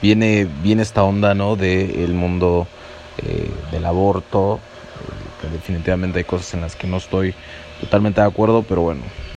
viene, viene esta onda, ¿no? Del mundo eh, del aborto, eh, que definitivamente hay cosas en las que no estoy totalmente de acuerdo, pero bueno,